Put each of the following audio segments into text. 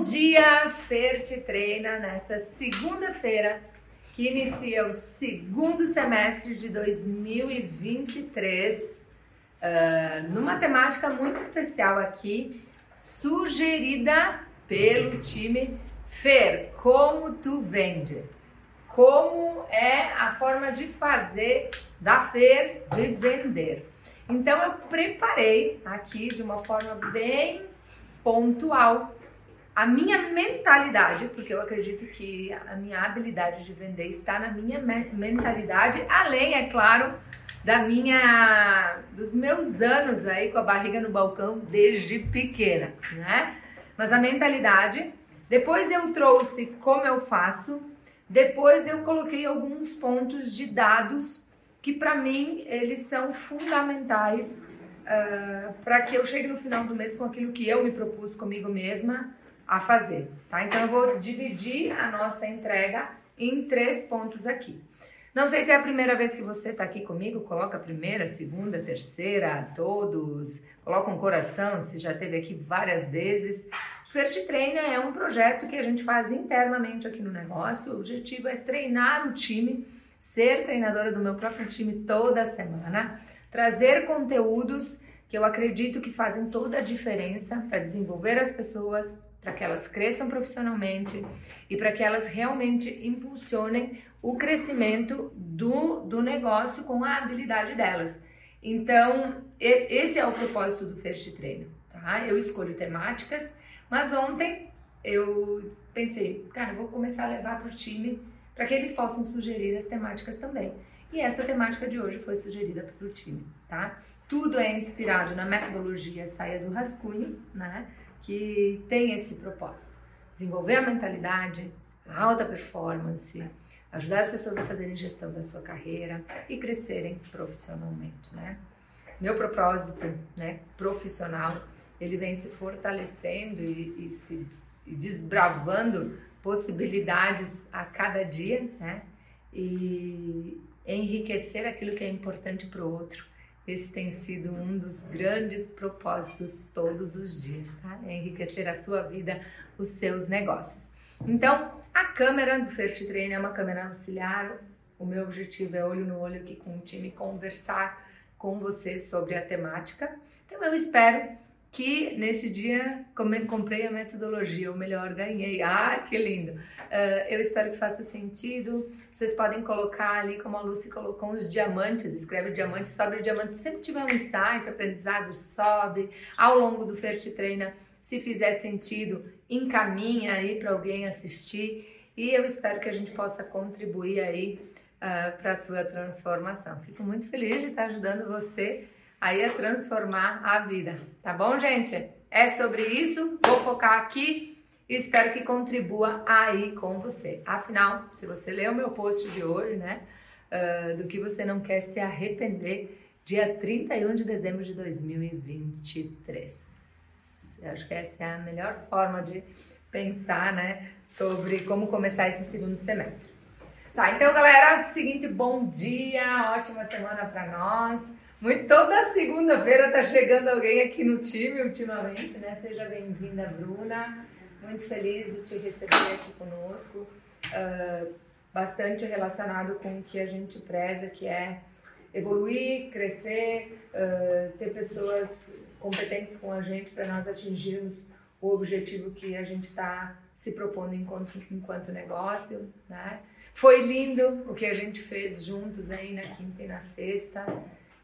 Bom dia, Fer te treina nessa segunda-feira que inicia o segundo semestre de 2023, uh, ah, numa temática muito especial aqui, sugerida pelo time Fer. Como tu vende? Como é a forma de fazer da Fer de vender? Então eu preparei aqui de uma forma bem pontual a minha mentalidade, porque eu acredito que a minha habilidade de vender está na minha mentalidade, além, é claro, da minha dos meus anos aí com a barriga no balcão desde pequena, né? Mas a mentalidade, depois eu trouxe como eu faço, depois eu coloquei alguns pontos de dados que para mim eles são fundamentais uh, para que eu chegue no final do mês com aquilo que eu me propus comigo mesma a fazer, tá? Então eu vou dividir a nossa entrega em três pontos aqui. Não sei se é a primeira vez que você está aqui comigo, coloca a primeira, segunda, terceira, todos, coloca um coração se já teve aqui várias vezes. First Trainer é um projeto que a gente faz internamente aqui no negócio. O objetivo é treinar o time, ser treinadora do meu próprio time toda semana, trazer conteúdos que eu acredito que fazem toda a diferença para desenvolver as pessoas, para que elas cresçam profissionalmente e para que elas realmente impulsionem o crescimento do, do negócio com a habilidade delas. Então, esse é o propósito do First Treino, tá? Eu escolho temáticas, mas ontem eu pensei, cara, vou começar a levar para o time para que eles possam sugerir as temáticas também. E essa temática de hoje foi sugerida para o time, tá? Tudo é inspirado na metodologia Saia do Rascunho, né? Que tem esse propósito: desenvolver a mentalidade, a alta performance, ajudar as pessoas a fazerem gestão da sua carreira e crescerem profissionalmente, né? Meu propósito, né, profissional, ele vem se fortalecendo e, e se e desbravando possibilidades a cada dia, né? E enriquecer aquilo que é importante para o outro esse tem sido um dos grandes propósitos todos os dias, tá? É enriquecer a sua vida, os seus negócios. Então, a câmera do First Train é uma câmera auxiliar. O meu objetivo é olho no olho aqui com o time conversar com você sobre a temática. Então, eu espero que nesse dia comprei a metodologia, ou melhor, ganhei. Ah, que lindo! Uh, eu espero que faça sentido. Vocês podem colocar ali, como a Lucy colocou, os diamantes, escreve diamante, sobe o diamante. Sempre tiver um insight, aprendizado, sobe. Ao longo do First Treina, se fizer sentido, encaminha aí para alguém assistir. E eu espero que a gente possa contribuir aí uh, para a sua transformação. Fico muito feliz de estar ajudando você aí a transformar a vida. Tá bom, gente? É sobre isso. Vou focar aqui e espero que contribua aí com você. Afinal, se você ler o meu post de hoje, né, uh, do que você não quer se arrepender, dia 31 de dezembro de 2023. Eu acho que essa é a melhor forma de pensar, né, sobre como começar esse segundo semestre. Tá, então galera, é seguinte, bom dia, ótima semana para nós. Muito, toda segunda-feira tá chegando alguém aqui no time ultimamente, né? Seja bem-vinda, Bruna. Muito feliz de te receber aqui conosco. Uh, bastante relacionado com o que a gente preza, que é evoluir, crescer, uh, ter pessoas competentes com a gente para nós atingirmos o objetivo que a gente está se propondo enquanto, enquanto negócio, né? Foi lindo o que a gente fez juntos aí na quinta e na sexta.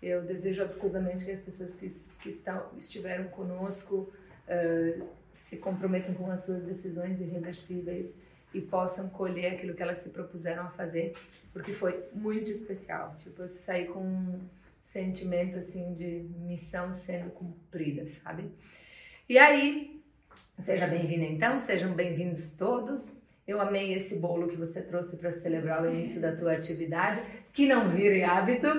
Eu desejo absurdamente que as pessoas que, que estão, estiveram conosco uh, se comprometam com as suas decisões irreversíveis e possam colher aquilo que elas se propuseram a fazer, porque foi muito especial. Tipo, eu saí com um sentimento assim de missão sendo cumprida, sabe? E aí, seja bem-vinda então, sejam bem-vindos todos. Eu amei esse bolo que você trouxe para celebrar o início da tua atividade, que não vire hábito.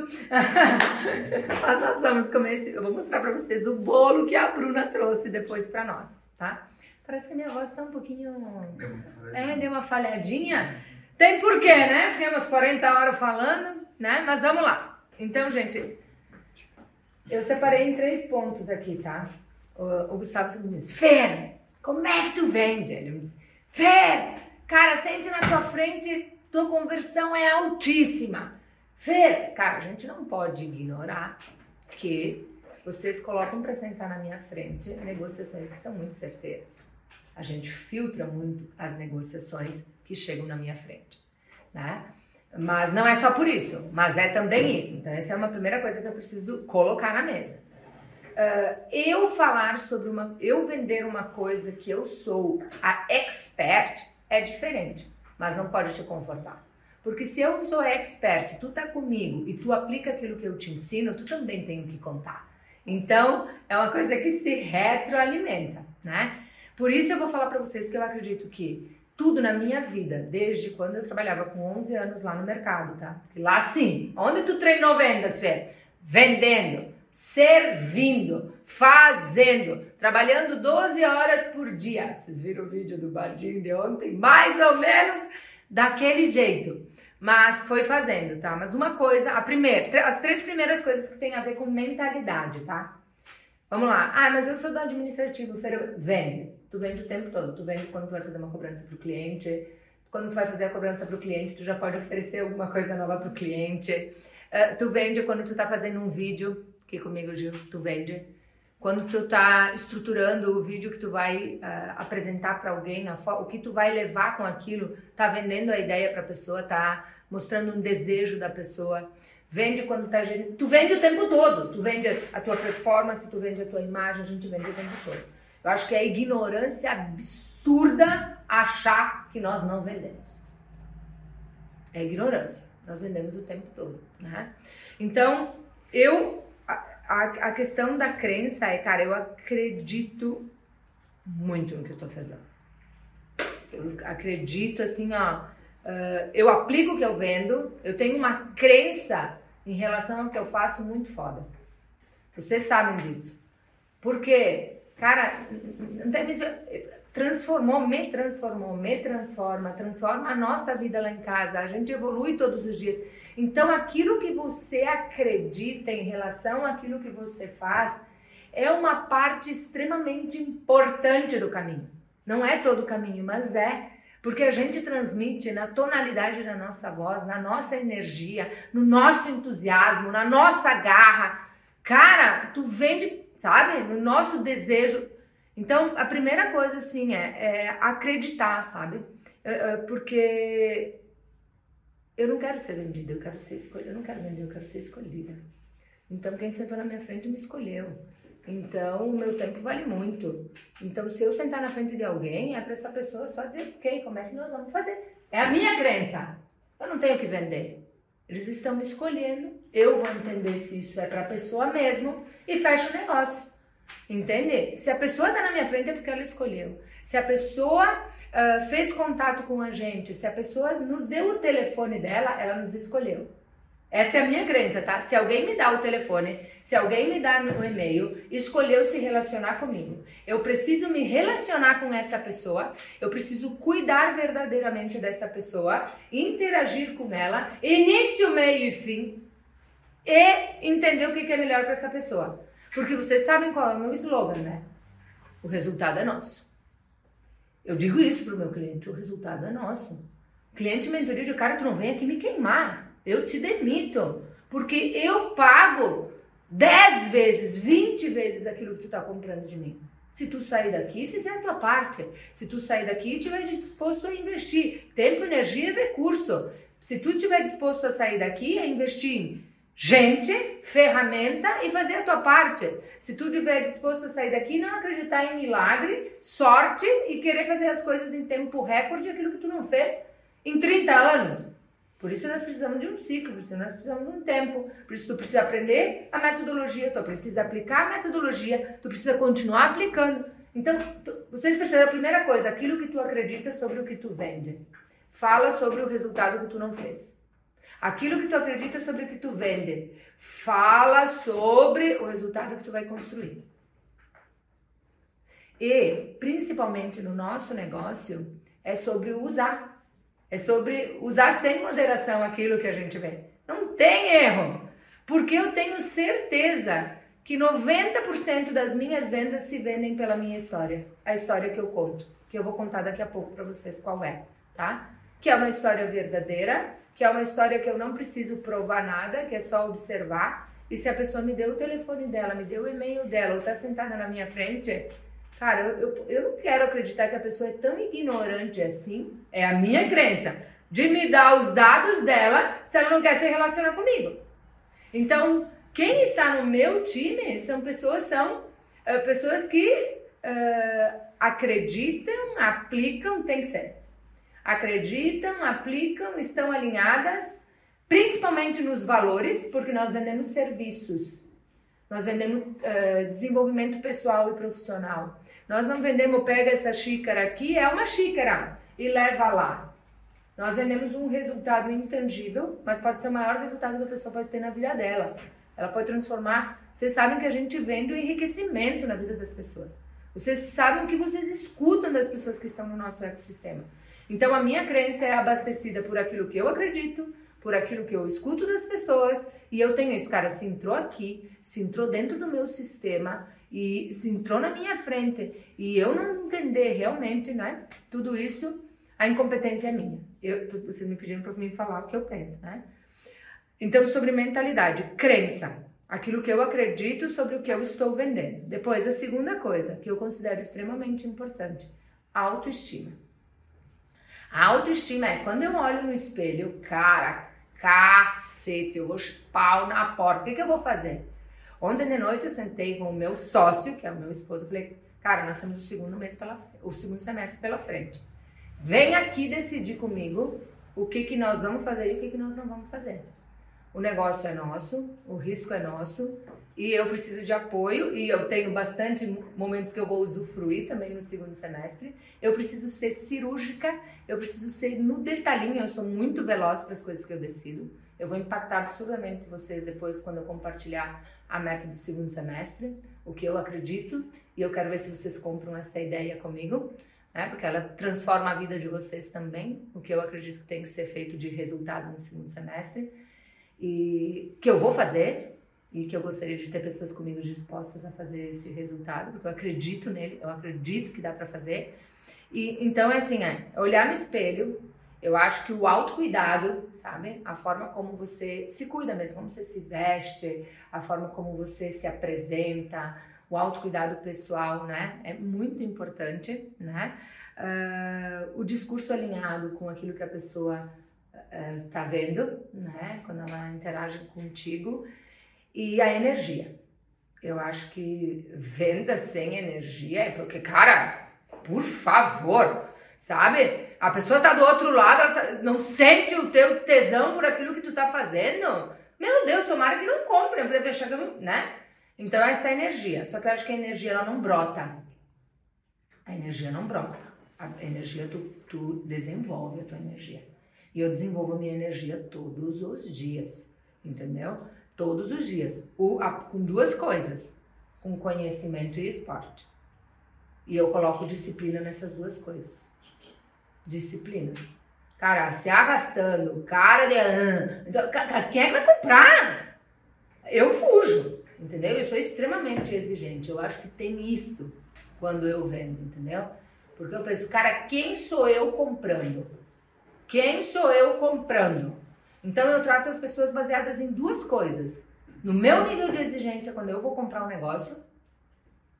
Nós vamos comer. Eu vou mostrar para vocês o bolo que a Bruna trouxe depois para nós, tá? Parece que minha voz está um pouquinho... Deu uma é, deu uma falhadinha. Tem porquê, né? Fiquei umas 40 horas falando, né? Mas vamos lá. Então, gente, eu separei em três pontos aqui, tá? O, o Gustavo me disse, Fer, como é que tu vende? Ele me disse, Fer, cara, sente na tua frente, tua conversão é altíssima. Fer, cara, a gente não pode ignorar que vocês colocam para sentar na minha frente negociações que são muito certeiras. A gente filtra muito as negociações que chegam na minha frente, né? Mas não é só por isso, mas é também isso. Então, essa é uma primeira coisa que eu preciso colocar na mesa. Uh, eu falar sobre uma. Eu vender uma coisa que eu sou a expert é diferente, mas não pode te confortar. Porque se eu sou expert, tu tá comigo e tu aplica aquilo que eu te ensino, tu também tem que contar. Então, é uma coisa que se retroalimenta, né? Por isso eu vou falar para vocês que eu acredito que tudo na minha vida, desde quando eu trabalhava com 11 anos lá no mercado, tá? Porque lá sim, onde tu treinou vendas, Fê? Vendendo, servindo, fazendo, trabalhando 12 horas por dia. Vocês viram o vídeo do Bardinho de ontem? Mais ou menos daquele jeito. Mas foi fazendo, tá? Mas uma coisa, a primeira, as três primeiras coisas que tem a ver com mentalidade, tá? Vamos lá. Ah, mas eu sou do administrativo, vende. Tu vende o tempo todo. Tu vende quando tu vai fazer uma cobrança para o cliente. Quando tu vai fazer a cobrança para o cliente, tu já pode oferecer alguma coisa nova para o cliente. Uh, tu vende quando tu tá fazendo um vídeo, que comigo, Gil, tu vende. Quando tu tá estruturando o vídeo que tu vai uh, apresentar para alguém, o que tu vai levar com aquilo, tá vendendo a ideia para a pessoa, tá mostrando um desejo da pessoa. Vende quando tá tu vende o tempo todo. Tu vende a tua performance, tu vende a tua imagem, a gente vende o tempo todo. Eu acho que é ignorância absurda achar que nós não vendemos. É ignorância. Nós vendemos o tempo todo, né? Então, eu a, a questão da crença é, cara, eu acredito muito no que eu tô fazendo. Eu acredito assim, ó, uh, eu aplico o que eu vendo, eu tenho uma crença em relação ao que eu faço muito foda. Vocês sabem disso. Porque, cara, não tem transformou, me transformou, me transforma, transforma a nossa vida lá em casa. A gente evolui todos os dias. Então, aquilo que você acredita em relação àquilo que você faz é uma parte extremamente importante do caminho. Não é todo o caminho, mas é. Porque a gente transmite na tonalidade da nossa voz, na nossa energia, no nosso entusiasmo, na nossa garra. Cara, tu vende, sabe? No nosso desejo. Então, a primeira coisa, assim, é, é acreditar, sabe? É, é, porque eu não quero ser vendida, eu quero ser escolhida. Eu não quero vender, eu quero ser escolhida. Então, quem sentou na minha frente me escolheu. Então, o meu tempo vale muito. Então, se eu sentar na frente de alguém, é para essa pessoa só dizer, ok, como é que nós vamos fazer? É a minha crença. Eu não tenho que vender. Eles estão me escolhendo. Eu vou entender se isso é para a pessoa mesmo e fecho o negócio. Entende? Se a pessoa está na minha frente é porque ela escolheu. Se a pessoa uh, fez contato com a gente, se a pessoa nos deu o telefone dela, ela nos escolheu. Essa é a minha crença, tá? Se alguém me dá o telefone, se alguém me dá o e-mail, escolheu se relacionar comigo. Eu preciso me relacionar com essa pessoa, eu preciso cuidar verdadeiramente dessa pessoa, interagir com ela, início, meio e fim, e entender o que é melhor para essa pessoa. Porque vocês sabem qual é o meu slogan, né? O resultado é nosso. Eu digo isso para o meu cliente, o resultado é nosso. Cliente mentoria de cara, tu não vem aqui me queimar. Eu te demito. Porque eu pago 10 vezes, 20 vezes aquilo que tu está comprando de mim. Se tu sair daqui e fizer a tua parte. Se tu sair daqui e estiver disposto a investir tempo, energia e recurso. Se tu estiver disposto a sair daqui, a investir em gente, ferramenta e fazer a tua parte. Se tu estiver disposto a sair daqui, não acreditar em milagre, sorte e querer fazer as coisas em tempo recorde, aquilo que tu não fez em 30 anos. Por isso nós precisamos de um ciclo, por isso nós precisamos de um tempo, por isso tu precisa aprender a metodologia, tu precisa aplicar a metodologia, tu precisa continuar aplicando. Então, tu, vocês precisam, a primeira coisa, aquilo que tu acredita sobre o que tu vende. Fala sobre o resultado que tu não fez. Aquilo que tu acredita sobre o que tu vende. Fala sobre o resultado que tu vai construir. E, principalmente no nosso negócio, é sobre usar. É sobre usar sem moderação aquilo que a gente vê. Não tem erro. Porque eu tenho certeza que 90% das minhas vendas se vendem pela minha história, a história que eu conto, que eu vou contar daqui a pouco para vocês qual é, tá? Que é uma história verdadeira, que é uma história que eu não preciso provar nada, que é só observar. E se a pessoa me deu o telefone dela, me deu o e-mail dela, ou tá sentada na minha frente, cara, eu, eu, eu não quero acreditar que a pessoa é tão ignorante assim, é a minha crença, de me dar os dados dela se ela não quer se relacionar comigo. Então, quem está no meu time são pessoas são uh, pessoas que uh, acreditam, aplicam, tem que ser. Acreditam, aplicam, estão alinhadas, principalmente nos valores, porque nós vendemos serviços. Nós vendemos uh, desenvolvimento pessoal e profissional. Nós não vendemos, pega essa xícara aqui, é uma xícara, e leva lá. Nós vendemos um resultado intangível, mas pode ser o maior resultado que a pessoa pode ter na vida dela. Ela pode transformar. Vocês sabem que a gente vende o enriquecimento na vida das pessoas. Vocês sabem que vocês escutam das pessoas que estão no nosso ecossistema. Então a minha crença é abastecida por aquilo que eu acredito, por aquilo que eu escuto das pessoas, e eu tenho esse cara se entrou aqui, se entrou dentro do meu sistema e se entrou na minha frente, e eu não entender realmente, né, tudo isso, a incompetência é minha. Eu, vocês me pediram para mim falar o que eu penso, né? Então, sobre mentalidade, crença, aquilo que eu acredito sobre o que eu estou vendendo. Depois, a segunda coisa que eu considero extremamente importante, autoestima. A autoestima é quando eu olho no espelho, cara, cacete, eu vou pau na porta, o que, que eu vou fazer? Ontem de noite eu sentei com o meu sócio, que é o meu esposo, e falei, cara, nós temos o segundo mês pela o segundo semestre pela frente. Vem aqui decidir comigo o que, que nós vamos fazer e o que, que nós não vamos fazer. O negócio é nosso, o risco é nosso e eu preciso de apoio e eu tenho bastante momentos que eu vou usufruir também no segundo semestre. Eu preciso ser cirúrgica, eu preciso ser no detalhinho, eu sou muito veloz para as coisas que eu decido. Eu vou impactar absurdamente vocês depois quando eu compartilhar a meta do segundo semestre, o que eu acredito e eu quero ver se vocês compram essa ideia comigo né? porque ela transforma a vida de vocês também, o que eu acredito que tem que ser feito de resultado no segundo semestre, e que eu vou fazer, e que eu gostaria de ter pessoas comigo dispostas a fazer esse resultado, porque eu acredito nele, eu acredito que dá para fazer. E então é assim, é, olhar no espelho, eu acho que o autocuidado, sabe? A forma como você se cuida mesmo, como você se veste, a forma como você se apresenta, o autocuidado pessoal, né? É muito importante, né? Uh, o discurso alinhado com aquilo que a pessoa uh, tá vendo, né? Quando ela interage contigo e a energia. Eu acho que venda sem energia é porque, cara, por favor, sabe? A pessoa tá do outro lado, ela tá, não sente o teu tesão por aquilo que tu tá fazendo. Meu Deus, tomara que não compre, né? Então, essa é energia. Só que eu acho que a energia ela não brota. A energia não brota. A energia, tu, tu desenvolve a tua energia. E eu desenvolvo a minha energia todos os dias. Entendeu? Todos os dias. Com duas coisas: com conhecimento e esporte. E eu coloco disciplina nessas duas coisas. Disciplina. Cara, se arrastando, cara de. Então, quem é que vai comprar? Eu fujo entendeu? Eu sou extremamente exigente. Eu acho que tem isso quando eu vendo, entendeu? Porque eu penso, cara, quem sou eu comprando? Quem sou eu comprando? Então eu trato as pessoas baseadas em duas coisas. No meu nível de exigência quando eu vou comprar um negócio,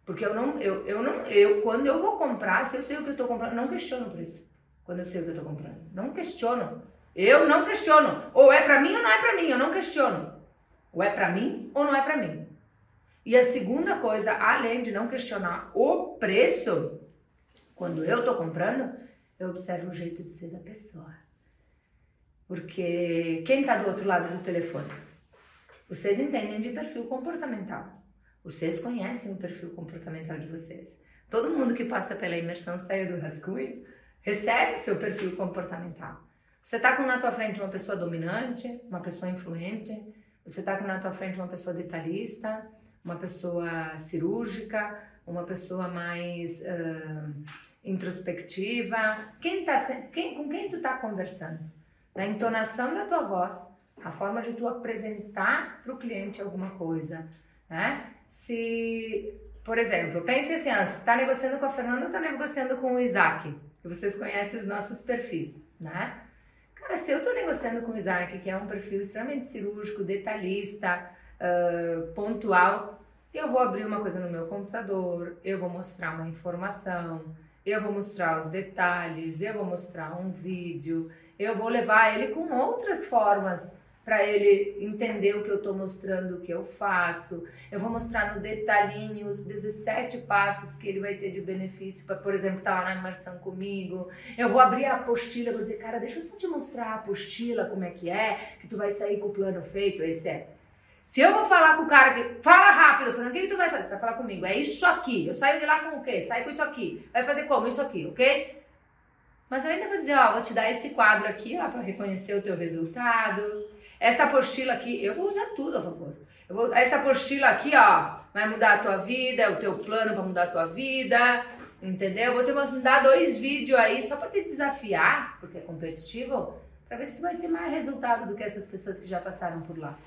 porque eu não, eu, eu não, eu quando eu vou comprar, se eu sei o que eu estou comprando, não questiono por isso. Quando eu sei o que eu estou comprando, não questiono. Eu não questiono. Ou é para mim ou não é para mim, eu não questiono. Ou é para mim ou não é para mim. E a segunda coisa, além de não questionar o preço, quando eu estou comprando, eu observo o jeito de ser da pessoa. Porque quem está do outro lado do telefone? Vocês entendem de perfil comportamental. Vocês conhecem o perfil comportamental de vocês. Todo mundo que passa pela imersão saiu do rascunho recebe seu perfil comportamental. Você está com na tua frente uma pessoa dominante, uma pessoa influente, você está com na tua frente uma pessoa detalhista, uma pessoa cirúrgica, uma pessoa mais uh, introspectiva. Quem tá, quem, com quem tu está conversando? Na entonação da tua voz, a forma de tu apresentar para o cliente alguma coisa, né? Se, por exemplo, pense assim, você está negociando com a Fernanda ou está negociando com o Isaac? Vocês conhecem os nossos perfis, né? Cara, se eu estou negociando com o Isaac, que é um perfil extremamente cirúrgico, detalhista, uh, pontual, eu vou abrir uma coisa no meu computador, eu vou mostrar uma informação, eu vou mostrar os detalhes, eu vou mostrar um vídeo, eu vou levar ele com outras formas para ele entender o que eu estou mostrando, o que eu faço. Eu vou mostrar no detalhinho os 17 passos que ele vai ter de benefício por exemplo, estar tá lá na imersão comigo. Eu vou abrir a apostila, vou dizer, cara, deixa eu só te mostrar a apostila, como é que é, que tu vai sair com o plano feito, esse é. Se eu vou falar com o cara que. Fala rápido, Fernando, o que, que tu vai fazer? Você vai falar comigo. É isso aqui. Eu saio de lá com o quê? Saio com isso aqui. Vai fazer como? Isso aqui, ok? Mas eu ainda vou dizer, ó, vou te dar esse quadro aqui, ó, para reconhecer o teu resultado. Essa apostila aqui, eu vou usar tudo a favor. Vou, essa apostila aqui, ó, vai mudar a tua vida, é o teu plano para mudar a tua vida, entendeu? Eu vou te mandar dois vídeos aí só para te desafiar, porque é competitivo, para ver se tu vai ter mais resultado do que essas pessoas que já passaram por lá.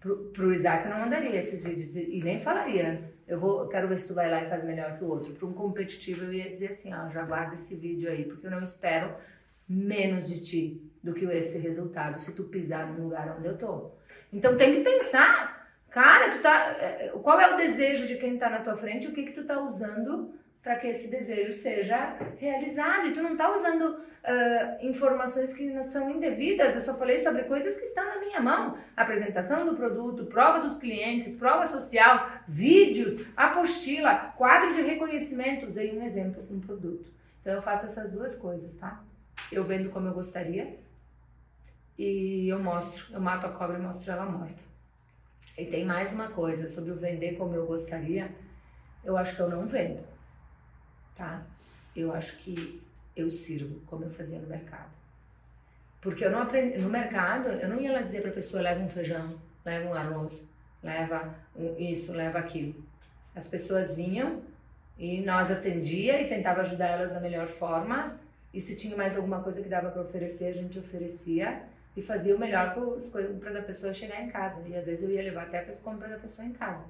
Pro, pro Isaac eu não mandaria esses vídeos e nem falaria. Eu vou, quero ver se tu vai lá e faz melhor que o outro. Para um competitivo eu ia dizer assim, ó, já guarda esse vídeo aí, porque eu não espero menos de ti do que esse resultado se tu pisar no lugar onde eu tô. Então tem que pensar, cara, tu tá, é, qual é o desejo de quem tá na tua frente, o que que tu tá usando para que esse desejo seja realizado. E tu não tá usando uh, informações que não são indevidas. Eu só falei sobre coisas que estão na minha mão: apresentação do produto, prova dos clientes, prova social, vídeos, apostila, quadro de reconhecimento. Usei um exemplo, um produto. Então eu faço essas duas coisas, tá? Eu vendo como eu gostaria e eu mostro, eu mato a cobra e mostro ela morta. E tem mais uma coisa sobre o vender como eu gostaria. Eu acho que eu não vendo tá? Eu acho que eu sirvo como eu fazia no mercado. Porque eu não aprendi, no mercado, eu não ia lá dizer para a pessoa, leva um feijão, leva um arroz, leva um, isso, leva aquilo. As pessoas vinham e nós atendia e tentava ajudar elas da melhor forma. E se tinha mais alguma coisa que dava para oferecer, a gente oferecia e fazia o melhor para a pessoa chegar em casa. E às vezes eu ia levar até a compra da pessoa em casa.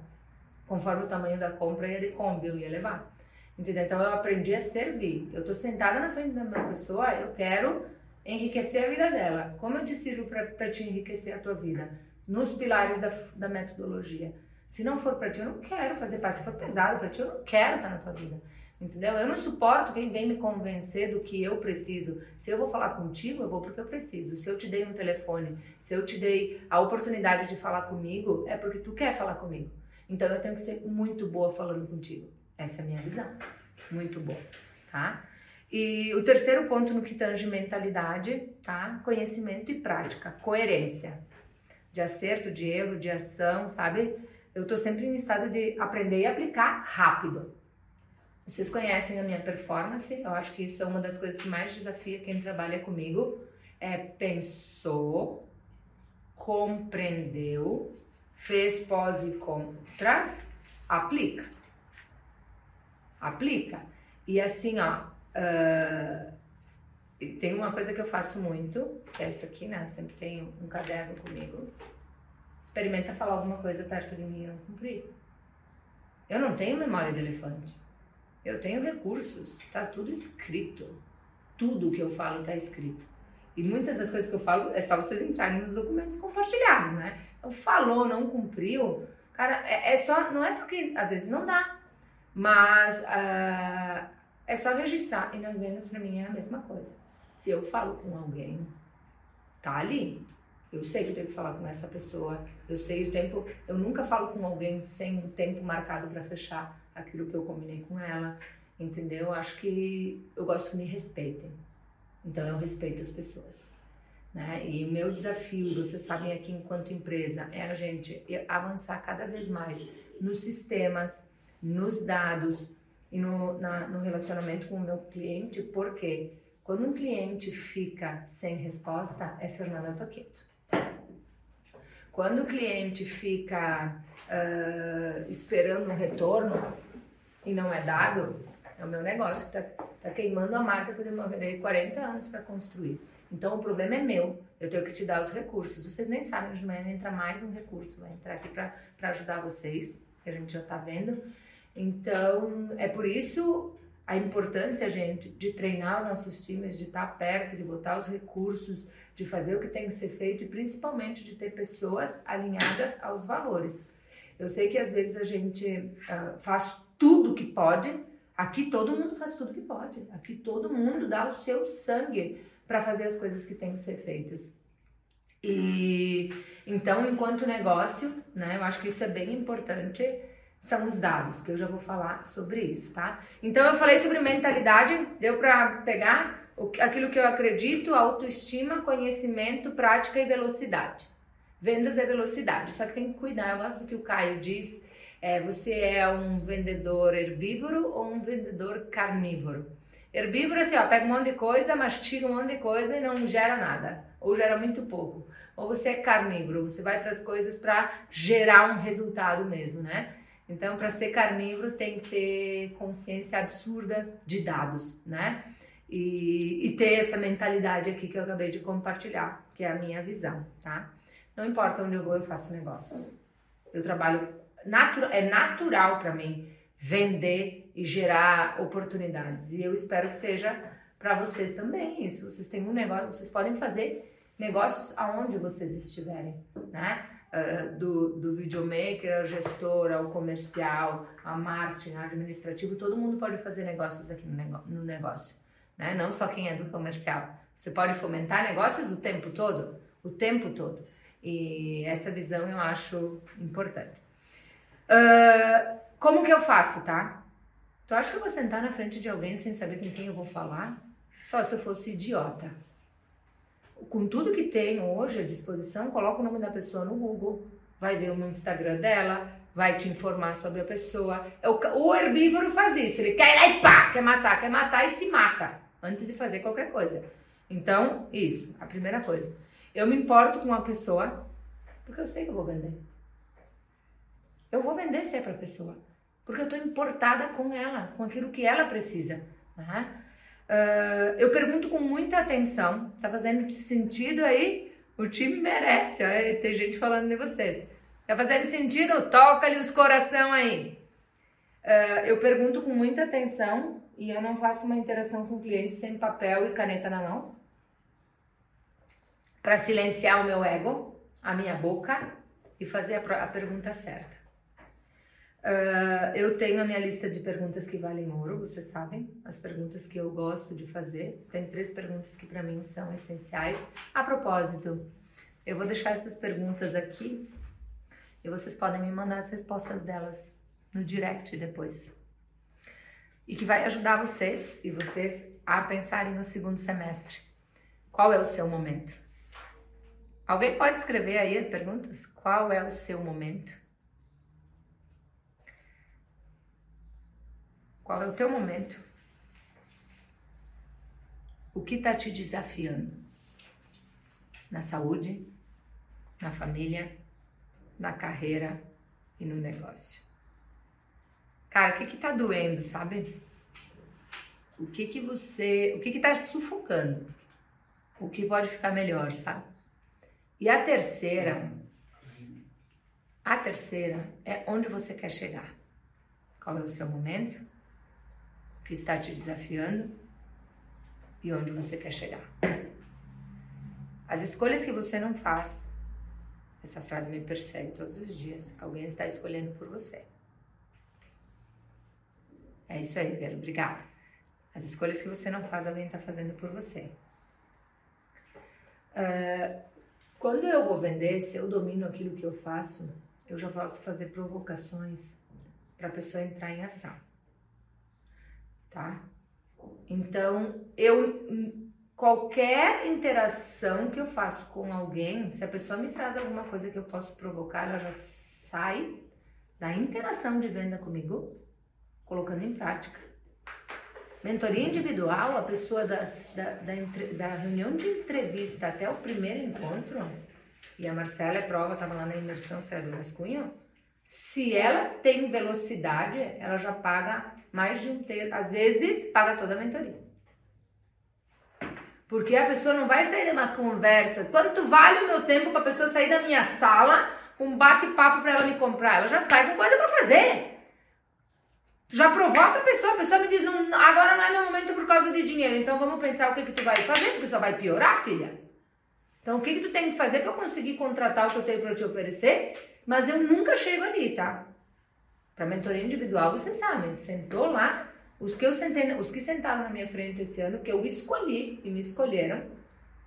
Conforme o tamanho da compra ia de Kombi, eu ia levar. Entendeu? Então eu aprendi a servir. Eu tô sentada na frente da minha pessoa, eu quero enriquecer a vida dela. Como eu te sirvo para te enriquecer a tua vida? Nos pilares da, da metodologia. Se não for para ti, eu não quero fazer parte. Se for pesado para ti, eu não quero estar na tua vida. Entendeu? Eu não suporto quem vem me convencer do que eu preciso. Se eu vou falar contigo, eu vou porque eu preciso. Se eu te dei um telefone, se eu te dei a oportunidade de falar comigo, é porque tu quer falar comigo. Então eu tenho que ser muito boa falando contigo. Essa é a minha visão. Muito bom, tá? E o terceiro ponto no que tange mentalidade, tá? Conhecimento e prática, coerência. De acerto, de erro, de ação, sabe? Eu tô sempre em estado de aprender e aplicar rápido. Vocês conhecem a minha performance, eu acho que isso é uma das coisas que mais desafia quem trabalha comigo. É pensou, compreendeu, fez pós e contras, aplica aplica. E assim, ó, uh, tem uma coisa que eu faço muito, que é isso aqui, né? Eu sempre tenho um caderno comigo. Experimenta falar alguma coisa perto de mim e não cumprir. Eu não tenho memória de elefante. Eu tenho recursos, tá tudo escrito. Tudo que eu falo tá escrito. E muitas das coisas que eu falo é só vocês entrarem nos documentos compartilhados, né? Então, falou, não cumpriu, cara, é, é só, não é porque às vezes não dá, mas uh, é só registrar. E nas vendas, para mim, é a mesma coisa. Se eu falo com alguém, tá ali. Eu sei que eu tenho que falar com essa pessoa. Eu sei o tempo. Eu nunca falo com alguém sem um tempo marcado para fechar aquilo que eu combinei com ela. Entendeu? Acho que eu gosto que me respeitem. Então eu respeito as pessoas. Né? E meu desafio, vocês sabem aqui enquanto empresa, é a gente avançar cada vez mais nos sistemas, nos dados e no, na, no relacionamento com o meu cliente, porque quando um cliente fica sem resposta, é Fernanda Toqueto. Quando o cliente fica uh, esperando um retorno e não é dado, é o meu negócio que está tá queimando a marca que eu demorei 40 anos para construir. Então o problema é meu. Eu tenho que te dar os recursos. Vocês nem sabem, de manhã entra mais um recurso, vai entrar aqui para ajudar vocês, que a gente já está vendo. Então é por isso a importância, gente, de treinar os nossos times, de estar perto, de botar os recursos, de fazer o que tem que ser feito e principalmente de ter pessoas alinhadas aos valores. Eu sei que às vezes a gente uh, faz tudo que pode, aqui todo mundo faz tudo que pode, aqui todo mundo dá o seu sangue para fazer as coisas que têm que ser feitas. E então, enquanto negócio, né, eu acho que isso é bem importante, são os dados, que eu já vou falar sobre isso, tá? Então, eu falei sobre mentalidade, deu para pegar aquilo que eu acredito, autoestima, conhecimento, prática e velocidade. Vendas é velocidade, só que tem que cuidar, eu gosto do que o Caio diz, é, você é um vendedor herbívoro ou um vendedor carnívoro? Herbívoro, assim, ó, pega um monte de coisa, mastiga um monte de coisa e não gera nada, ou gera muito pouco. Ou você é carnívoro, você vai para as coisas para gerar um resultado mesmo, né? Então, para ser carnívoro, tem que ter consciência absurda de dados, né? E, e, ter essa mentalidade aqui que eu acabei de compartilhar, que é a minha visão, tá? Não importa onde eu vou, eu faço negócio. Eu trabalho, natu é natural para mim vender e gerar oportunidades. E eu espero que seja para vocês também isso. Vocês têm um negócio, vocês podem fazer negócios aonde vocês estiverem, né? Uh, do, do videomaker ao gestor, ao comercial, a marketing, administrativo, todo mundo pode fazer negócios aqui no, negócio, né? Não só quem é do comercial. Você pode fomentar negócios o tempo todo, o tempo todo. E essa visão eu acho importante. Uh, como que eu faço, tá? Tu acha que eu vou sentar na frente de alguém sem saber com quem eu vou falar? Só se eu fosse idiota. Com tudo que tenho hoje à disposição, coloca o nome da pessoa no Google, vai ver o Instagram dela, vai te informar sobre a pessoa. É o herbívoro faz isso, ele quer ir lá e pá, quer matar, quer matar e se mata antes de fazer qualquer coisa. Então, isso, a primeira coisa. Eu me importo com uma pessoa porque eu sei que eu vou vender. Eu vou vender se é para a pessoa porque eu estou importada com ela, com aquilo que ela precisa. Né? Uh, eu pergunto com muita atenção, tá fazendo sentido aí? O time merece, ó, tem gente falando de vocês. Tá fazendo sentido? Toca-lhe os coração aí. Uh, eu pergunto com muita atenção e eu não faço uma interação com o cliente sem papel e caneta na mão para silenciar o meu ego, a minha boca e fazer a, a pergunta certa. Uh, eu tenho a minha lista de perguntas que valem ouro, vocês sabem, as perguntas que eu gosto de fazer. Tem três perguntas que para mim são essenciais. A propósito, eu vou deixar essas perguntas aqui e vocês podem me mandar as respostas delas no direct depois. E que vai ajudar vocês e vocês a pensarem no segundo semestre. Qual é o seu momento? Alguém pode escrever aí as perguntas? Qual é o seu momento? Qual é o teu momento? O que está te desafiando? Na saúde, na família, na carreira e no negócio. Cara, o que que tá doendo, sabe? O que que você, o que que tá sufocando? O que pode ficar melhor, sabe? E a terceira, a terceira é onde você quer chegar. Qual é o seu momento? Que está te desafiando e onde você quer chegar. As escolhas que você não faz, essa frase me persegue todos os dias. Alguém está escolhendo por você. É isso aí, Vera. Obrigada. As escolhas que você não faz, alguém está fazendo por você. Uh, quando eu vou vender, se eu domino aquilo que eu faço, eu já posso fazer provocações para a pessoa entrar em ação tá? Então, eu qualquer interação que eu faço com alguém, se a pessoa me traz alguma coisa que eu posso provocar, ela já sai da interação de venda comigo, colocando em prática. Mentoria individual, a pessoa da, da, da, da reunião de entrevista até o primeiro encontro, e a Marcela é prova, estava lá na imersão, Céu do Rascunho, se ela tem velocidade, ela já paga mais de um terço, às vezes paga toda a mentoria. Porque a pessoa não vai sair de uma conversa. Quanto vale o meu tempo para a pessoa sair da minha sala com um bate-papo para ela me comprar? Ela já sai com coisa para fazer. Já provoca a pessoa, a pessoa me diz, não, agora não é meu momento por causa de dinheiro. Então vamos pensar o que, que tu vai fazer, porque só vai piorar, filha. Então o que, que tu tem que fazer para conseguir contratar o que eu tenho para te oferecer? Mas eu nunca chego ali, tá? Para mentoria individual, você sabe, sentou lá, os que eu sentei, os que sentaram na minha frente esse ano, que eu escolhi e me escolheram,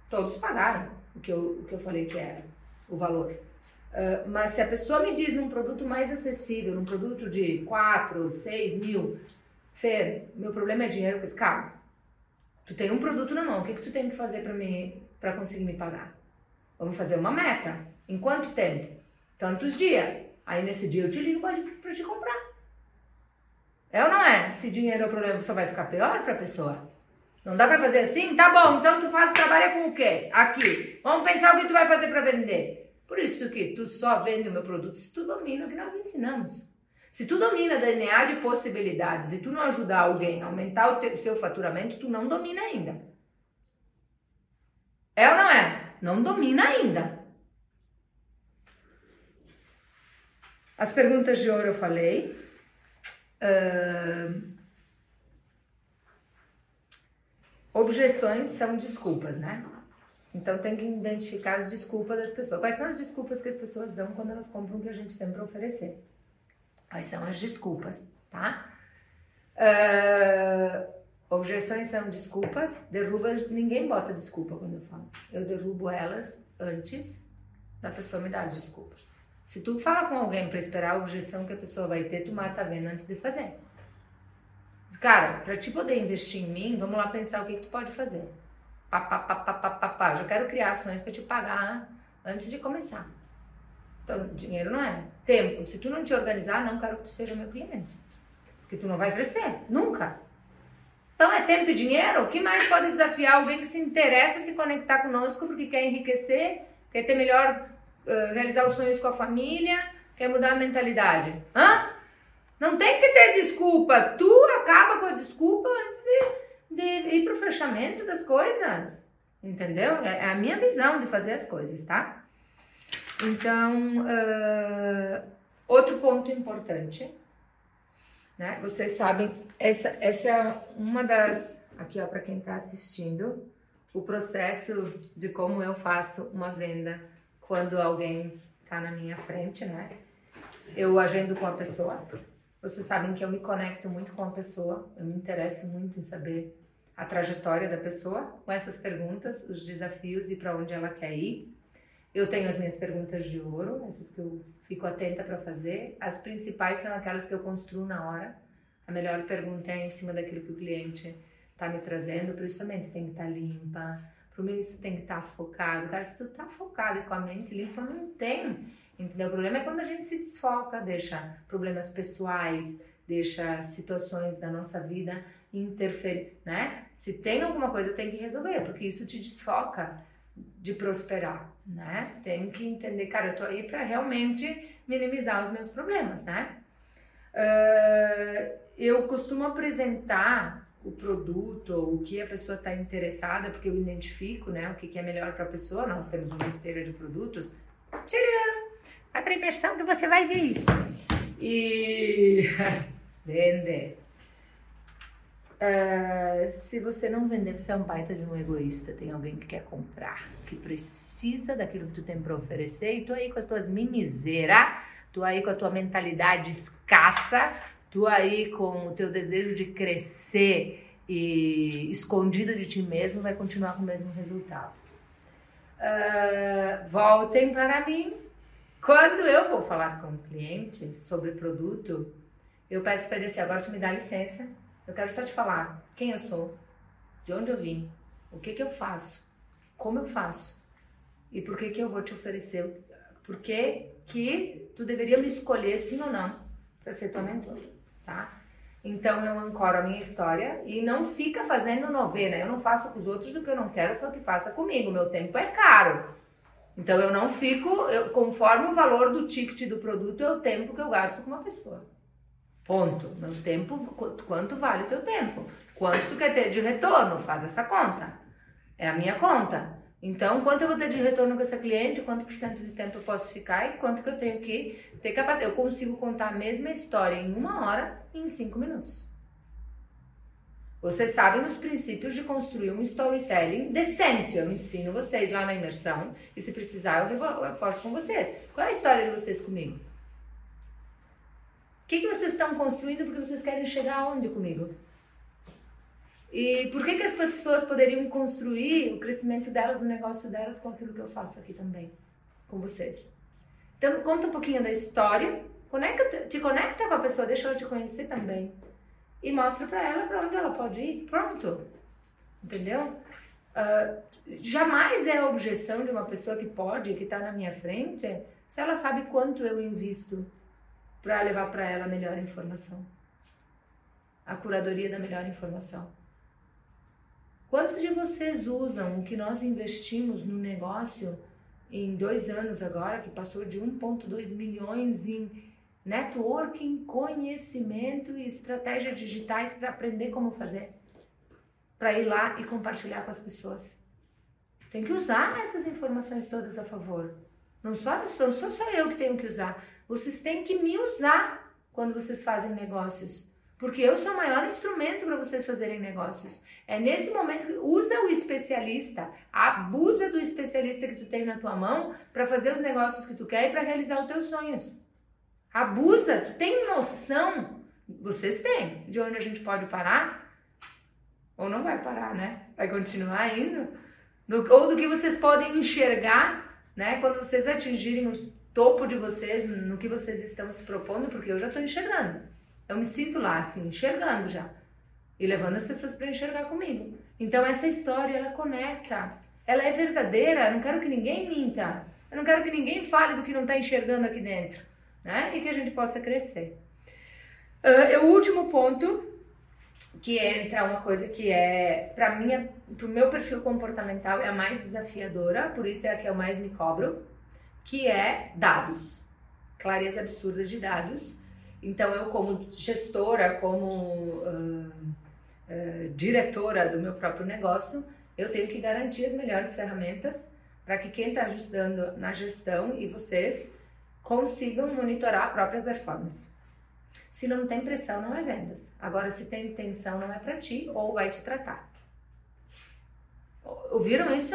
todos pagaram o que eu, o que eu falei que era o valor. Uh, mas se a pessoa me diz num produto mais acessível, num produto de 4, 6 mil, Fer, meu problema é dinheiro, calma. Tu tem um produto na mão, o que, que tu tem que fazer para para conseguir me pagar? Vamos fazer uma meta. Em quanto tempo? Tantos dias. Aí nesse dia eu te ligo para te comprar. É ou não é? Se dinheiro é o problema, só vai ficar pior para a pessoa. Não dá para fazer assim? Tá bom, então tu faz, trabalha com o quê? Aqui. Vamos pensar o que tu vai fazer para vender. Por isso que tu só vende o meu produto se tu domina o que nós ensinamos. Se tu domina DNA de possibilidades e tu não ajudar alguém a aumentar o, teu, o seu faturamento, tu não domina ainda. É ou não é? Não domina ainda. As perguntas de ouro eu falei. Uh, objeções são desculpas, né? Então tem que identificar as desculpas das pessoas. Quais são as desculpas que as pessoas dão quando elas compram o que a gente tem para oferecer? Quais são as desculpas, tá? Uh, objeções são desculpas. Derruba, ninguém bota desculpa quando eu falo. Eu derrubo elas antes da pessoa me dar as desculpas. Se tu fala com alguém para esperar a objeção que a pessoa vai ter, tu mata a venda antes de fazer. Cara, para te poder investir em mim, vamos lá pensar o que, que tu pode fazer. Pá, pá, pá, pá, pá, pá, pá. Já quero criar ações para te pagar antes de começar. Então, dinheiro não é. Tempo. Se tu não te organizar, não quero que tu seja meu cliente. Porque tu não vai crescer. Nunca. Então é tempo e dinheiro? O que mais pode desafiar alguém que se interessa se conectar conosco porque quer enriquecer, quer ter melhor uh, realizar os sonhos com a família, quer mudar a mentalidade. Hã? Não tem que ter desculpa. Tu acaba com a desculpa antes de, de ir pro fechamento das coisas. Entendeu? É, é a minha visão de fazer as coisas, tá? Então, uh, outro ponto importante, né? Vocês sabem, essa, essa é uma das. Aqui, ó, para quem está assistindo, o processo de como eu faço uma venda quando alguém está na minha frente, né? Eu agendo com a pessoa. Vocês sabem que eu me conecto muito com a pessoa, eu me interesso muito em saber a trajetória da pessoa com essas perguntas, os desafios e para onde ela quer ir. Eu tenho as minhas perguntas de ouro, essas que eu fico atenta para fazer. As principais são aquelas que eu construo na hora. A melhor pergunta é em cima daquilo que o cliente está me trazendo, principalmente tem que estar tá limpa, Pro meu isso tem que estar tá focado. Cara, se tu tá focado e com a mente limpa, não tem. Entendeu? O problema é quando a gente se desfoca, deixa problemas pessoais, deixa situações da nossa vida interferir, né? Se tem alguma coisa, tem que resolver, porque isso te desfoca de prosperar, né? Tem que entender, cara, eu tô aí para realmente minimizar os meus problemas, né? Uh, eu costumo apresentar o produto ou o que a pessoa está interessada, porque eu identifico né, o que, que é melhor para a pessoa. Nós temos uma esteira de produtos. Tcharam! Vai para imersão que você vai ver isso. E vende. Uh, se você não vender, você é um baita de um egoísta. Tem alguém que quer comprar, que precisa daquilo que tu tem para oferecer e tu aí com as tuas mimizeiras, tu aí com a tua mentalidade escassa, tu aí com o teu desejo de crescer e escondido de ti mesmo vai continuar com o mesmo resultado. Uh, voltem para mim. Quando eu vou falar com o cliente sobre produto, eu peço para ele assim, agora tu me dá licença, eu quero só te falar quem eu sou, de onde eu vim, o que que eu faço, como eu faço e por que que eu vou te oferecer, por que que tu deveria me escolher sim ou não para ser tua mentora tá? Então eu ancoro a minha história e não fica fazendo novena. Eu não faço com os outros o que eu não quero que faça comigo. Meu tempo é caro. Então eu não fico, eu, conforme o valor do ticket do produto, é o tempo que eu gasto com uma pessoa. Ponto. Meu tempo, quanto vale o teu tempo? Quanto tu quer ter de retorno? Faz essa conta. É a minha conta. Então, quanto eu vou ter de retorno com essa cliente, quanto por cento de tempo eu posso ficar e quanto que eu tenho que ter capacidade. Eu consigo contar a mesma história em uma hora e em cinco minutos. Vocês sabem os princípios de construir um storytelling decente. Eu ensino vocês lá na imersão e se precisar eu reforço com vocês. Qual é a história de vocês comigo? O que, que vocês estão construindo porque vocês querem chegar aonde comigo? E por que, que as pessoas poderiam construir o crescimento delas, o negócio delas com aquilo que eu faço aqui também, com vocês? Então, conta um pouquinho da história, conecta, te conecta com a pessoa, deixa ela te conhecer também. E mostra para ela para onde ela pode ir. Pronto. Entendeu? Uh, jamais é a objeção de uma pessoa que pode, que está na minha frente, se ela sabe quanto eu invisto para levar para ela a melhor informação. A curadoria da melhor informação. Quantos de vocês usam o que nós investimos no negócio em dois anos agora, que passou de 1,2 milhões em networking, conhecimento e estratégias digitais para aprender como fazer? Para ir lá e compartilhar com as pessoas. Tem que usar essas informações todas a favor. Não só, não sou só eu que tenho que usar. Vocês têm que me usar quando vocês fazem negócios. Porque eu sou o maior instrumento para vocês fazerem negócios. É nesse momento que usa o especialista, abusa do especialista que tu tem na tua mão para fazer os negócios que tu quer e para realizar os teus sonhos. Abusa, tu tem noção, vocês têm, de onde a gente pode parar? Ou não vai parar, né? Vai continuar indo? Do, ou do que vocês podem enxergar, né? Quando vocês atingirem o topo de vocês, no que vocês estão se propondo, porque eu já estou enxergando. Eu me sinto lá, assim, enxergando já. E levando as pessoas para enxergar comigo. Então, essa história, ela conecta. Ela é verdadeira. Eu não quero que ninguém minta. Eu não quero que ninguém fale do que não está enxergando aqui dentro. Né? E que a gente possa crescer. Uh, o último ponto, que entra uma coisa que é, para mim, para o meu perfil comportamental, é a mais desafiadora, por isso é a que eu mais me cobro, que é dados. Clareza absurda de dados então, eu, como gestora, como uh, uh, diretora do meu próprio negócio, eu tenho que garantir as melhores ferramentas para que quem está ajudando na gestão e vocês consigam monitorar a própria performance. Se não tem pressão, não é vendas. Agora, se tem intenção, não é para ti ou vai te tratar. Ouviram isso?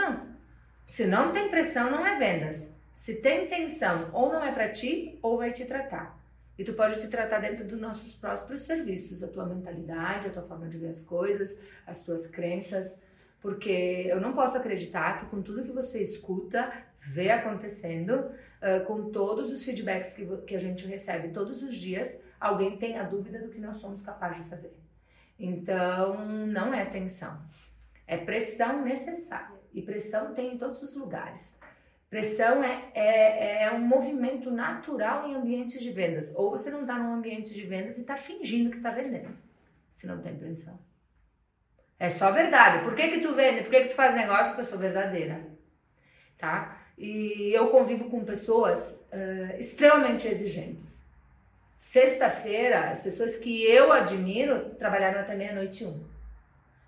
Se não tem pressão, não é vendas. Se tem intenção, ou não é para ti ou vai te tratar. E tu pode te tratar dentro dos nossos próprios serviços, a tua mentalidade, a tua forma de ver as coisas, as tuas crenças, porque eu não posso acreditar que com tudo que você escuta, vê acontecendo, com todos os feedbacks que, que a gente recebe todos os dias, alguém tenha dúvida do que nós somos capazes de fazer. Então, não é tensão, é pressão necessária. E pressão tem em todos os lugares. Pressão é, é, é um movimento natural em ambientes de vendas. Ou você não está num ambiente de vendas e está fingindo que está vendendo, se não tem pressão. É só verdade. Por que, que tu vende? Por que, que tu faz negócio? Porque eu sou verdadeira. Tá? E eu convivo com pessoas uh, extremamente exigentes. Sexta-feira, as pessoas que eu admiro trabalharam até meia-noite um.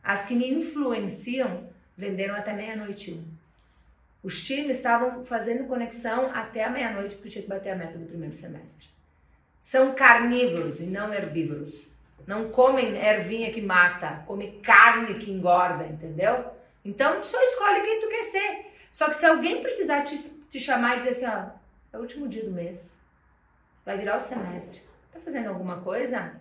As que me influenciam venderam até meia-noite um. Os times estavam fazendo conexão até a meia-noite porque tinha que bater a meta do primeiro semestre. São carnívoros e não herbívoros. Não comem ervinha que mata, come carne que engorda, entendeu? Então, só escolhe quem tu quer ser. Só que se alguém precisar te, te chamar e dizer assim, ó, é o último dia do mês, vai virar o semestre, tá fazendo alguma coisa?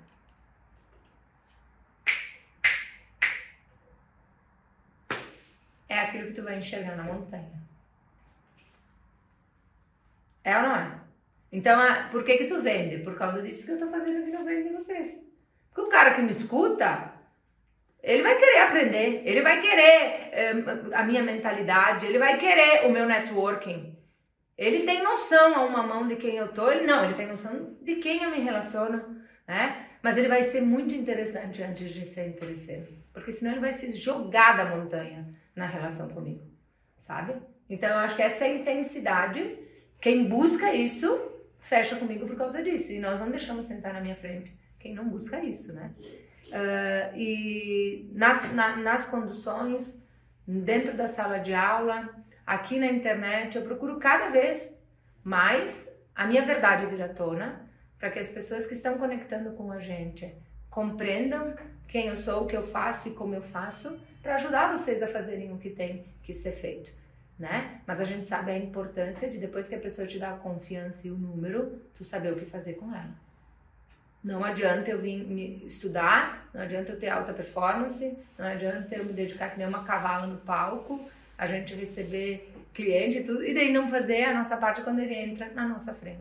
É aquilo que tu vai enxergar na montanha. É ou não é? Então, por que que tu vende? Por causa disso que eu tô fazendo aqui na frente de vocês. Porque o cara que me escuta, ele vai querer aprender, ele vai querer eh, a minha mentalidade, ele vai querer o meu networking. Ele tem noção a uma mão de quem eu tô, ele não, ele tem noção de quem eu me relaciono, né? Mas ele vai ser muito interessante antes de ser interesseiro, porque senão ele vai se jogar da montanha na relação comigo, sabe? Então eu acho que essa intensidade quem busca isso, fecha comigo por causa disso. E nós não deixamos sentar na minha frente quem não busca isso, né? Uh, e nas, na, nas conduções, dentro da sala de aula, aqui na internet, eu procuro cada vez mais a minha verdade vir à tona, para que as pessoas que estão conectando com a gente compreendam quem eu sou, o que eu faço e como eu faço, para ajudar vocês a fazerem o que tem que ser feito, né? Mas a gente sabe a importância de depois que a pessoa te dá a confiança e o número, tu saber o que fazer com ela. Não adianta eu vir estudar, não adianta eu ter alta performance, não adianta eu me dedicar que nem uma cavala no palco, a gente receber cliente e tudo, e daí não fazer a nossa parte quando ele entra na nossa frente.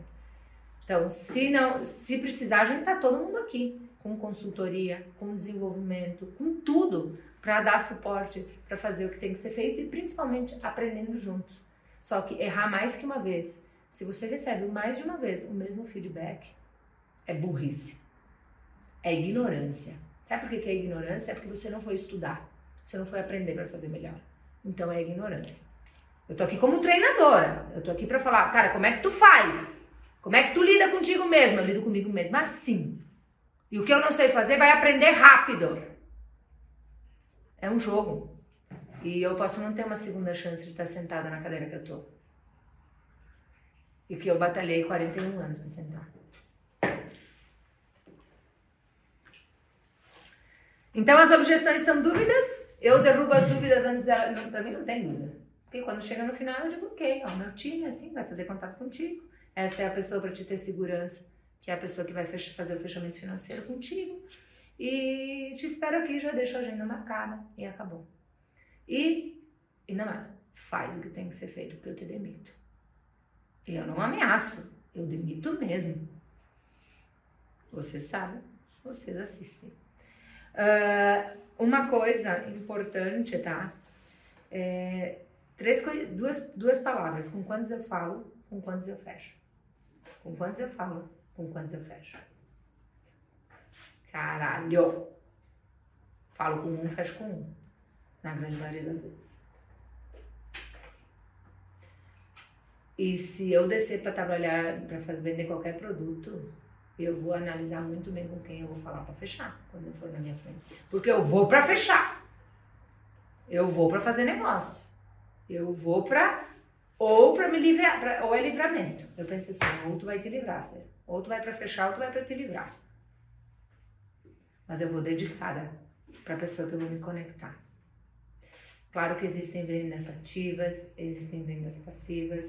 Então, se não, se precisar, a gente tá todo mundo aqui, com consultoria, com desenvolvimento, com tudo para dar suporte para fazer o que tem que ser feito e principalmente aprendendo juntos. Só que errar mais que uma vez, se você recebe mais de uma vez o mesmo feedback, é burrice, é ignorância. Sabe por que é ignorância? É porque você não foi estudar, você não foi aprender para fazer melhor. Então é ignorância. Eu tô aqui como treinadora, eu tô aqui para falar, cara, como é que tu faz? Como é que tu lida contigo mesmo? Eu lido comigo mesma assim. E o que eu não sei fazer vai aprender rápido. É um jogo. E eu posso não ter uma segunda chance de estar sentada na cadeira que eu tô. E que eu batalhei 41 anos para sentar. Então as objeções são dúvidas. Eu derrubo as dúvidas antes dela. Para mim não tem dúvida. Porque quando chega no final eu digo, ok, ó, meu time assim vai fazer contato contigo. Essa é a pessoa para te ter segurança, que é a pessoa que vai fazer o fechamento financeiro contigo. E te espero aqui, já deixo a agenda marcada e acabou. E, e não é, faz o que tem que ser feito, porque eu te demito. E eu não ameaço, eu demito mesmo. Vocês sabem, vocês assistem. Uh, uma coisa importante, tá? É, três, duas, duas palavras. Com quantos eu falo, com quantos eu fecho. Com quantos eu falo, com quantos eu fecho. Caralho! Falo com um, fecho com um. Na grande maioria das vezes. E se eu descer para trabalhar, para vender qualquer produto, eu vou analisar muito bem com quem eu vou falar para fechar, quando eu for na minha frente. Porque eu vou para fechar. Eu vou para fazer negócio. Eu vou para ou para me livrar, pra, ou é livramento. Eu pensei assim, ou tu vai te livrar, Fer. Ou tu vai para fechar, ou tu vai para te livrar. Mas eu vou dedicada para a pessoa que eu vou me conectar. Claro que existem vendas ativas, existem vendas passivas,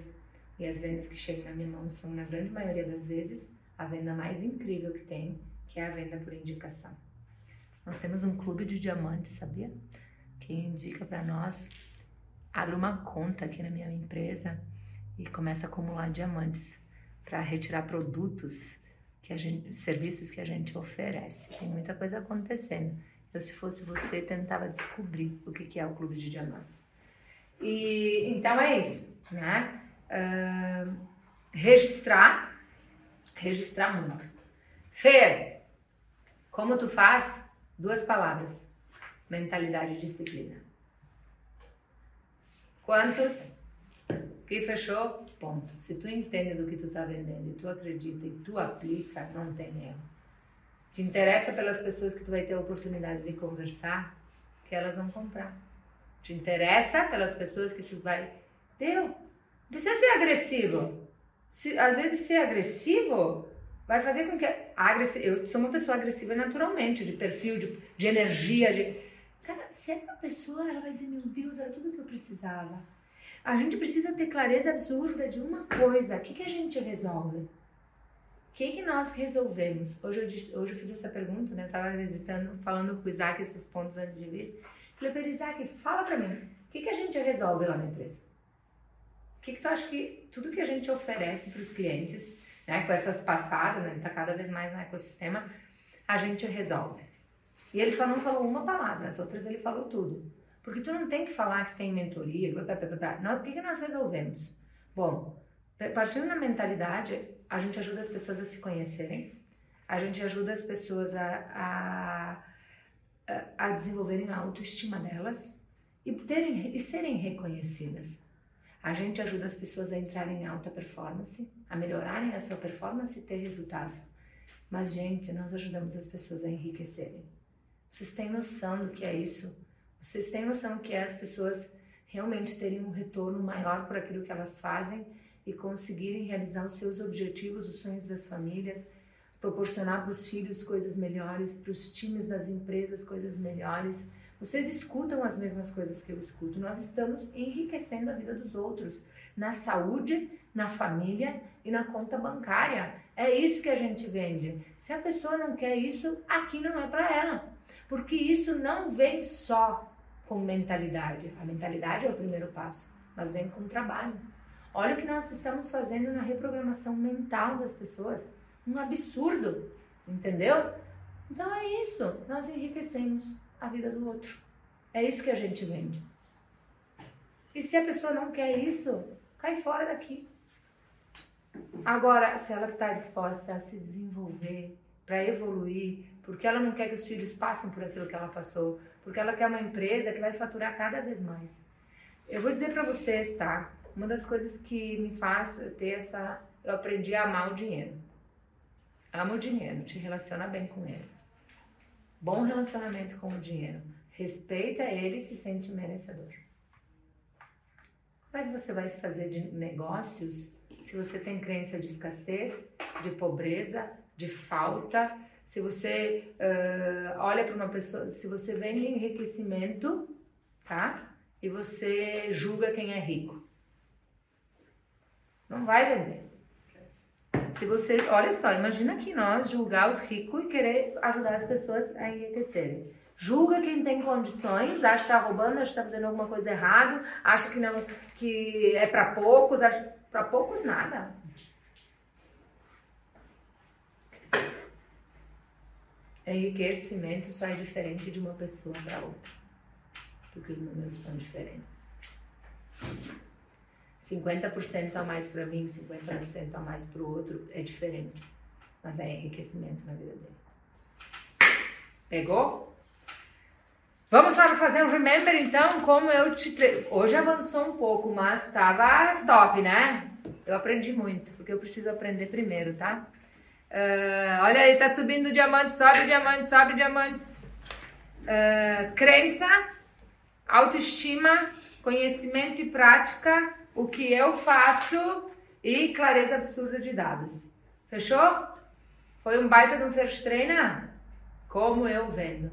e as vendas que chegam na minha mão são, na grande maioria das vezes, a venda mais incrível que tem, que é a venda por indicação. Nós temos um clube de diamantes, sabia? Que indica para nós abre uma conta aqui na minha empresa e começa a acumular diamantes para retirar produtos que a gente, serviços que a gente oferece. Tem muita coisa acontecendo. Eu, se fosse você, tentava descobrir o que, é o Clube de Diamantes. E então é isso, né? Uh, registrar, registrar muito. Fer, como tu faz? Duas palavras: mentalidade e disciplina. Quantos? Que fechou? Ponto. Se tu entende do que tu está vendendo e tu acredita e tu aplica, não tem erro. Te interessa pelas pessoas que tu vai ter a oportunidade de conversar, que elas vão comprar. Te interessa pelas pessoas que tu vai. Deu. Precisa ser agressivo. Se, às vezes ser agressivo vai fazer com que. Agressi... Eu sou uma pessoa agressiva naturalmente, de perfil, de, de energia, de Cara, se é uma pessoa, ela vai dizer, meu Deus, era tudo que eu precisava. A gente precisa ter clareza absurda de uma coisa. O que, que a gente resolve? O que, que nós resolvemos? Hoje eu, disse, hoje eu fiz essa pergunta, né? Eu tava visitando, falando com o Isaac esses pontos antes de vir. Falei para Isaac, fala para mim, o que, que a gente resolve lá na empresa? O que, que tu acha que tudo que a gente oferece para os clientes, né, com essas passadas, né, tá cada vez mais no ecossistema, a gente resolve? E ele só não falou uma palavra, as outras ele falou tudo. Porque tu não tem que falar que tem mentoria, blá, blá, blá, blá. Nós, o que, que nós resolvemos? Bom, partindo da mentalidade, a gente ajuda as pessoas a se conhecerem, a gente ajuda as pessoas a, a, a desenvolverem a autoestima delas e, terem, e serem reconhecidas. A gente ajuda as pessoas a entrarem em alta performance, a melhorarem a sua performance e ter resultados. Mas, gente, nós ajudamos as pessoas a enriquecerem. Vocês têm noção do que é isso? Vocês têm noção que é as pessoas realmente terem um retorno maior por aquilo que elas fazem e conseguirem realizar os seus objetivos, os sonhos das famílias, proporcionar para os filhos coisas melhores, para os times das empresas coisas melhores. Vocês escutam as mesmas coisas que eu escuto. Nós estamos enriquecendo a vida dos outros na saúde, na família e na conta bancária. É isso que a gente vende. Se a pessoa não quer isso, aqui não é para ela. Porque isso não vem só com mentalidade. A mentalidade é o primeiro passo, mas vem com trabalho. Olha o que nós estamos fazendo na reprogramação mental das pessoas. Um absurdo, entendeu? Então é isso. Nós enriquecemos a vida do outro. É isso que a gente vende. E se a pessoa não quer isso, cai fora daqui. Agora, se ela está disposta a se desenvolver, para evoluir, porque ela não quer que os filhos passem por aquilo que ela passou, porque ela quer uma empresa que vai faturar cada vez mais. Eu vou dizer para vocês, tá? Uma das coisas que me faz ter essa. Eu aprendi a amar o dinheiro. Ama o dinheiro, te relaciona bem com ele. Bom relacionamento com o dinheiro. Respeita ele e se sente merecedor. Como é que você vai fazer de negócios se você tem crença de escassez, de pobreza, de falta? Se você uh, olha para uma pessoa, se você vende enriquecimento, tá? E você julga quem é rico. Não vai vender. Se você, olha só, imagina que nós julgar os ricos e querer ajudar as pessoas a enriquecerem. Julga quem tem condições, acha que está roubando, acha que está fazendo alguma coisa errado, acha que não que é para poucos, acha para poucos nada. Enriquecimento só é diferente de uma pessoa para outra, porque os números são diferentes. 50% a mais para mim, 50% a mais para o outro é diferente, mas é enriquecimento na vida dele. Pegou? Vamos para fazer um remember então, como eu te. Hoje avançou um pouco, mas estava top, né? Eu aprendi muito, porque eu preciso aprender primeiro, tá? Uh, olha aí, tá subindo diamante, sobe diamante, sobe diamantes. Uh, crença, autoestima, conhecimento e prática o que eu faço e clareza absurda de dados. Fechou? Foi um baita de um first trainer? Como eu vendo.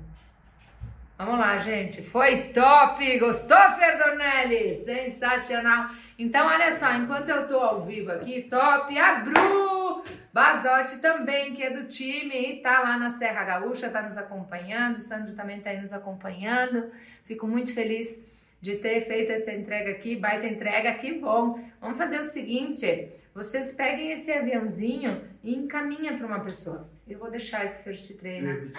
Vamos lá, gente. Foi top! Gostou, Ferdonelli? Sensacional! Então, olha só, enquanto eu tô ao vivo aqui, top! A Bru Bazotti também, que é do time e tá lá na Serra Gaúcha, tá nos acompanhando. O Sandro também tá aí nos acompanhando. Fico muito feliz de ter feito essa entrega aqui, baita entrega, que bom. Vamos fazer o seguinte, vocês peguem esse aviãozinho e encaminha para uma pessoa. Eu vou deixar esse first trainer.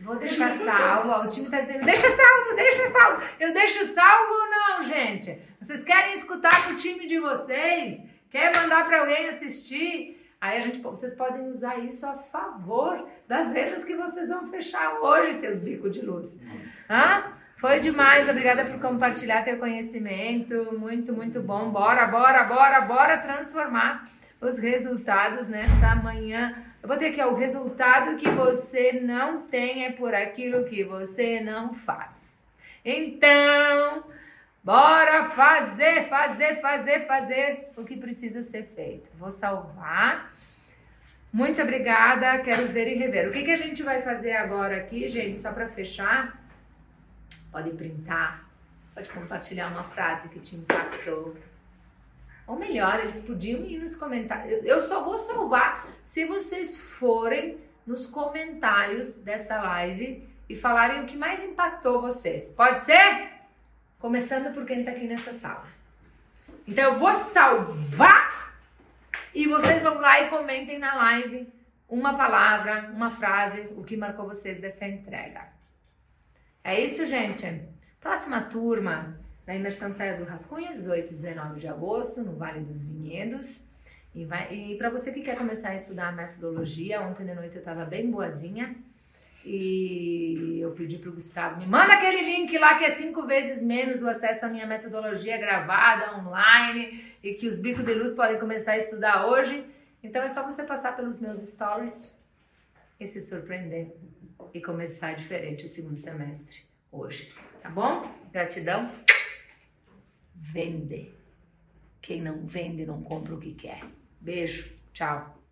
Vou deixar salvo. O time está dizendo, deixa salvo, deixa salvo. Eu deixo salvo ou não, gente? Vocês querem escutar o time de vocês? Quer mandar para alguém assistir? Aí a gente, vocês podem usar isso a favor das vendas que vocês vão fechar hoje, seus bicos de luz. Hã? Foi demais, obrigada por compartilhar teu conhecimento, muito, muito bom. Bora, bora, bora, bora transformar os resultados nessa manhã. Eu vou ter aqui ó, o resultado que você não tem é por aquilo que você não faz. Então, bora fazer, fazer, fazer, fazer o que precisa ser feito. Vou salvar. Muito obrigada, quero ver e rever. O que, que a gente vai fazer agora aqui, gente, só para fechar? pode printar, pode compartilhar uma frase que te impactou. Ou melhor, eles podiam ir nos comentários. Eu só vou salvar se vocês forem nos comentários dessa live e falarem o que mais impactou vocês. Pode ser? Começando por quem está aqui nessa sala. Então eu vou salvar e vocês vão lá e comentem na live uma palavra, uma frase, o que marcou vocês dessa entrega. É isso, gente. Próxima turma da imersão Saia do Rascunho, 18 e 19 de agosto, no Vale dos Vinhedos. E, e para você que quer começar a estudar a metodologia, ontem de noite eu estava bem boazinha e eu pedi para o Gustavo, me manda aquele link lá que é cinco vezes menos o acesso à minha metodologia gravada, online, e que os bicos de luz podem começar a estudar hoje. Então é só você passar pelos meus stories e se surpreender e começar diferente o segundo semestre hoje. tá bom? Gratidão. Vende. Quem não vende não compra o que quer. Beijo, tchau.